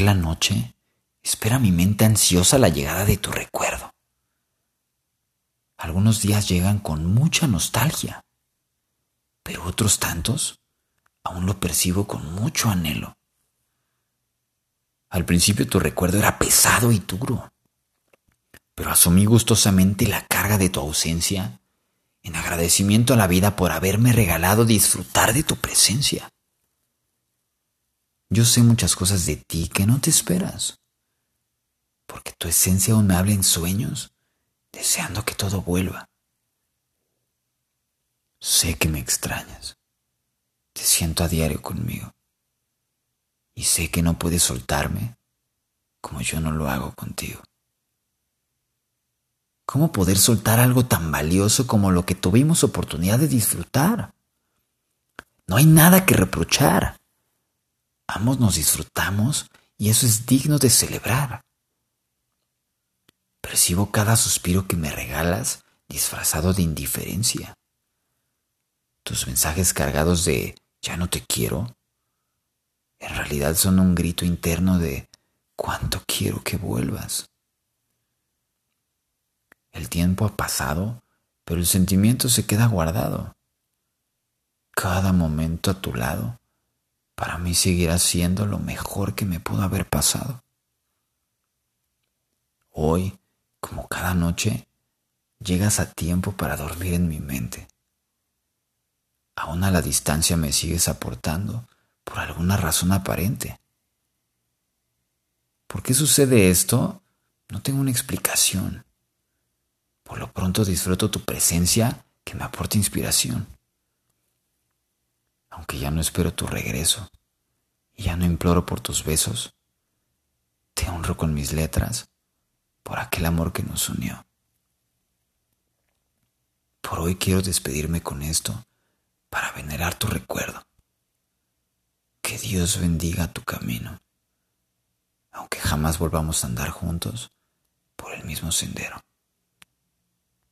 la noche, espera mi mente ansiosa la llegada de tu recuerdo. Algunos días llegan con mucha nostalgia, pero otros tantos aún lo percibo con mucho anhelo. Al principio tu recuerdo era pesado y duro, pero asumí gustosamente la carga de tu ausencia en agradecimiento a la vida por haberme regalado disfrutar de tu presencia. Yo sé muchas cosas de ti que no te esperas, porque tu esencia aún me habla en sueños, deseando que todo vuelva. Sé que me extrañas, te siento a diario conmigo, y sé que no puedes soltarme como yo no lo hago contigo. ¿Cómo poder soltar algo tan valioso como lo que tuvimos oportunidad de disfrutar? No hay nada que reprochar. Ambos nos disfrutamos y eso es digno de celebrar. Percibo cada suspiro que me regalas disfrazado de indiferencia. Tus mensajes cargados de ya no te quiero en realidad son un grito interno de cuánto quiero que vuelvas. El tiempo ha pasado, pero el sentimiento se queda guardado. Cada momento a tu lado para mí seguirá siendo lo mejor que me pudo haber pasado. Hoy, como cada noche, llegas a tiempo para dormir en mi mente. Aún a la distancia me sigues aportando por alguna razón aparente. ¿Por qué sucede esto? No tengo una explicación. Por lo pronto disfruto tu presencia que me aporta inspiración. Aunque ya no espero tu regreso y ya no imploro por tus besos, te honro con mis letras por aquel amor que nos unió. Por hoy quiero despedirme con esto para venerar tu recuerdo. Que Dios bendiga tu camino, aunque jamás volvamos a andar juntos por el mismo sendero.